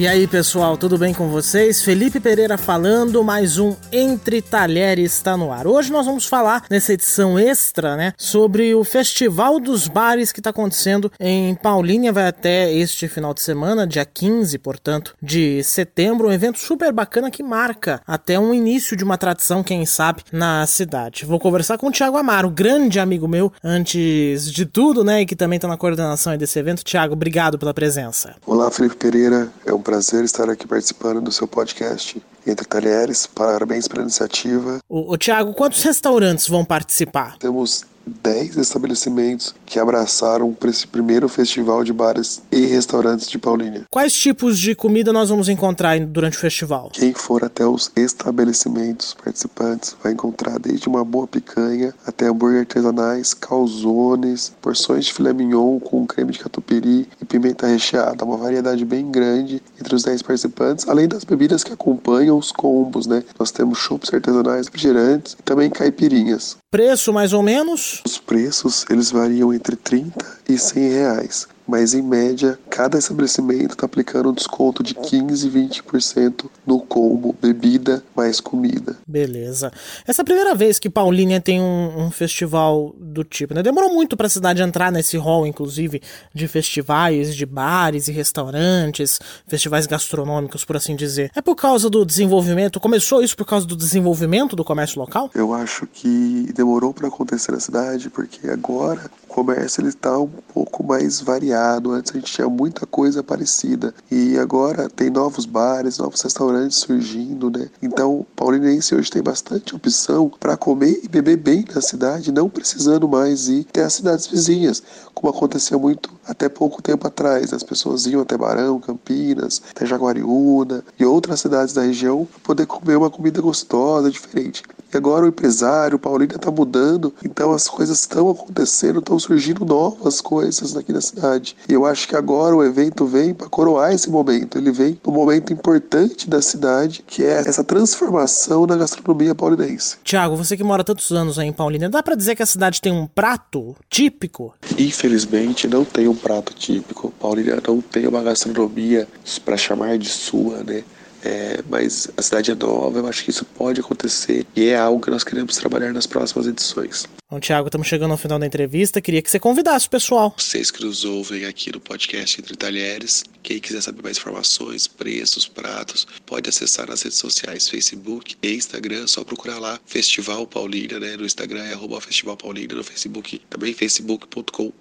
E aí, pessoal, tudo bem com vocês? Felipe Pereira falando, mais um Entre Talheres está no ar. Hoje nós vamos falar nessa edição extra, né, sobre o Festival dos Bares que está acontecendo em Paulínia, vai até este final de semana, dia 15, portanto, de setembro, um evento super bacana que marca até um início de uma tradição, quem sabe, na cidade. Vou conversar com o Thiago Amaro, grande amigo meu, antes de tudo, né, e que também está na coordenação desse evento. Thiago, obrigado pela presença. Olá, Felipe Pereira, é um prazer estar aqui participando do seu podcast Entre Talheres. Parabéns pela iniciativa. O, o Tiago, quantos restaurantes vão participar? Temos 10 estabelecimentos que abraçaram para esse primeiro festival de bares e restaurantes de Paulínia. Quais tipos de comida nós vamos encontrar durante o festival? Quem for até os estabelecimentos participantes vai encontrar desde uma boa picanha até hambúrguer artesanais, calzones, porções de filé mignon com creme de catupiry e pimenta recheada. Uma variedade bem grande entre os 10 participantes, além das bebidas que acompanham os combos, né? Nós temos chopps artesanais, refrigerantes e também caipirinhas. Preço mais ou menos? Os preços eles variam entre 30 e 100 reais mas em média, cada estabelecimento está aplicando um desconto de 15 e 20% no combo bebida mais comida. Beleza. Essa é a primeira vez que Paulínia tem um, um festival do tipo, né? Demorou muito para a cidade entrar nesse hall, inclusive, de festivais, de bares e restaurantes, festivais gastronômicos, por assim dizer. É por causa do desenvolvimento, começou isso por causa do desenvolvimento do comércio local? Eu acho que demorou para acontecer na cidade, porque agora comércio ele está um pouco mais variado. Antes a gente tinha muita coisa parecida e agora tem novos bares, novos restaurantes surgindo, né? Então, Paulinense hoje tem bastante opção para comer e beber bem na cidade, não precisando mais ir até as cidades vizinhas, como acontecia muito até pouco tempo atrás. As pessoas iam até Barão, Campinas, até Jaguariúna e outras cidades da região para poder comer uma comida gostosa, diferente. E agora o empresário, o Paulina está mudando, então as coisas estão acontecendo, estão surgindo novas coisas aqui na cidade. E eu acho que agora o evento vem para coroar esse momento. Ele vem no momento importante da cidade, que é essa transformação na gastronomia paulinense. Tiago, você que mora tantos anos aí em Paulina, dá para dizer que a cidade tem um prato típico? Infelizmente, não tem um prato típico. Paulina não tem uma gastronomia para chamar de sua, né? É, mas a cidade é nova, eu acho que isso pode acontecer e é algo que nós queremos trabalhar nas próximas edições. Bom, Tiago, estamos chegando ao final da entrevista. Queria que você convidasse o pessoal. Vocês que nos ouvem aqui no podcast Entre Talheres, quem quiser saber mais informações, preços, pratos, pode acessar nas redes sociais, Facebook e Instagram, só procurar lá Festival Paulínia, né? No Instagram é arroba Festival Paulínia, no Facebook também facebook.com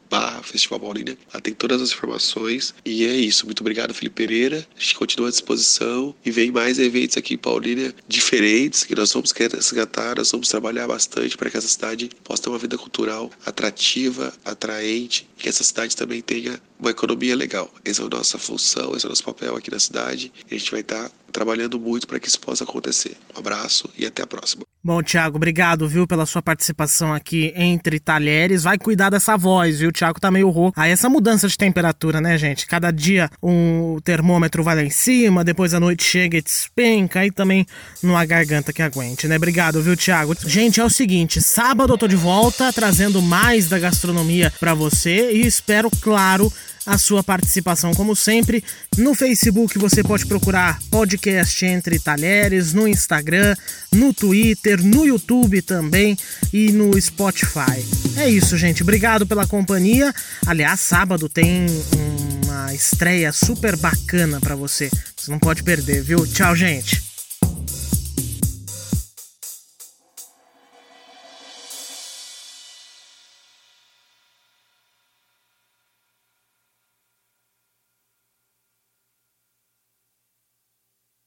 Festival Paulínia. Lá tem todas as informações. E é isso. Muito obrigado, Felipe Pereira. A gente continua à disposição e vem mais eventos aqui em Paulínia diferentes que nós vamos resgatar, nós vamos trabalhar bastante para que essa cidade possa ter uma vida cultural atrativa, atraente, que essa cidade também tenha uma economia legal. Essa é a nossa função, esse é o nosso papel aqui na cidade. E a gente vai estar trabalhando muito para que isso possa acontecer. Um abraço e até a próxima. Bom, Thiago, obrigado, viu, pela sua participação aqui entre talheres. Vai cuidar dessa voz, viu? O Thiago tá meio rouco. Aí essa mudança de temperatura, né, gente? Cada dia um, termômetro vai lá em cima, depois a noite chega e despenca, aí também numa garganta que aguente, né? Obrigado, viu, Thiago? Gente, é o seguinte, sábado eu tô de volta trazendo mais da gastronomia para você e espero, claro, a sua participação, como sempre. No Facebook você pode procurar podcast Entre Talheres, no Instagram, no Twitter, no YouTube também e no Spotify. É isso, gente. Obrigado pela companhia. Aliás, sábado tem uma estreia super bacana para você. Você não pode perder, viu? Tchau, gente.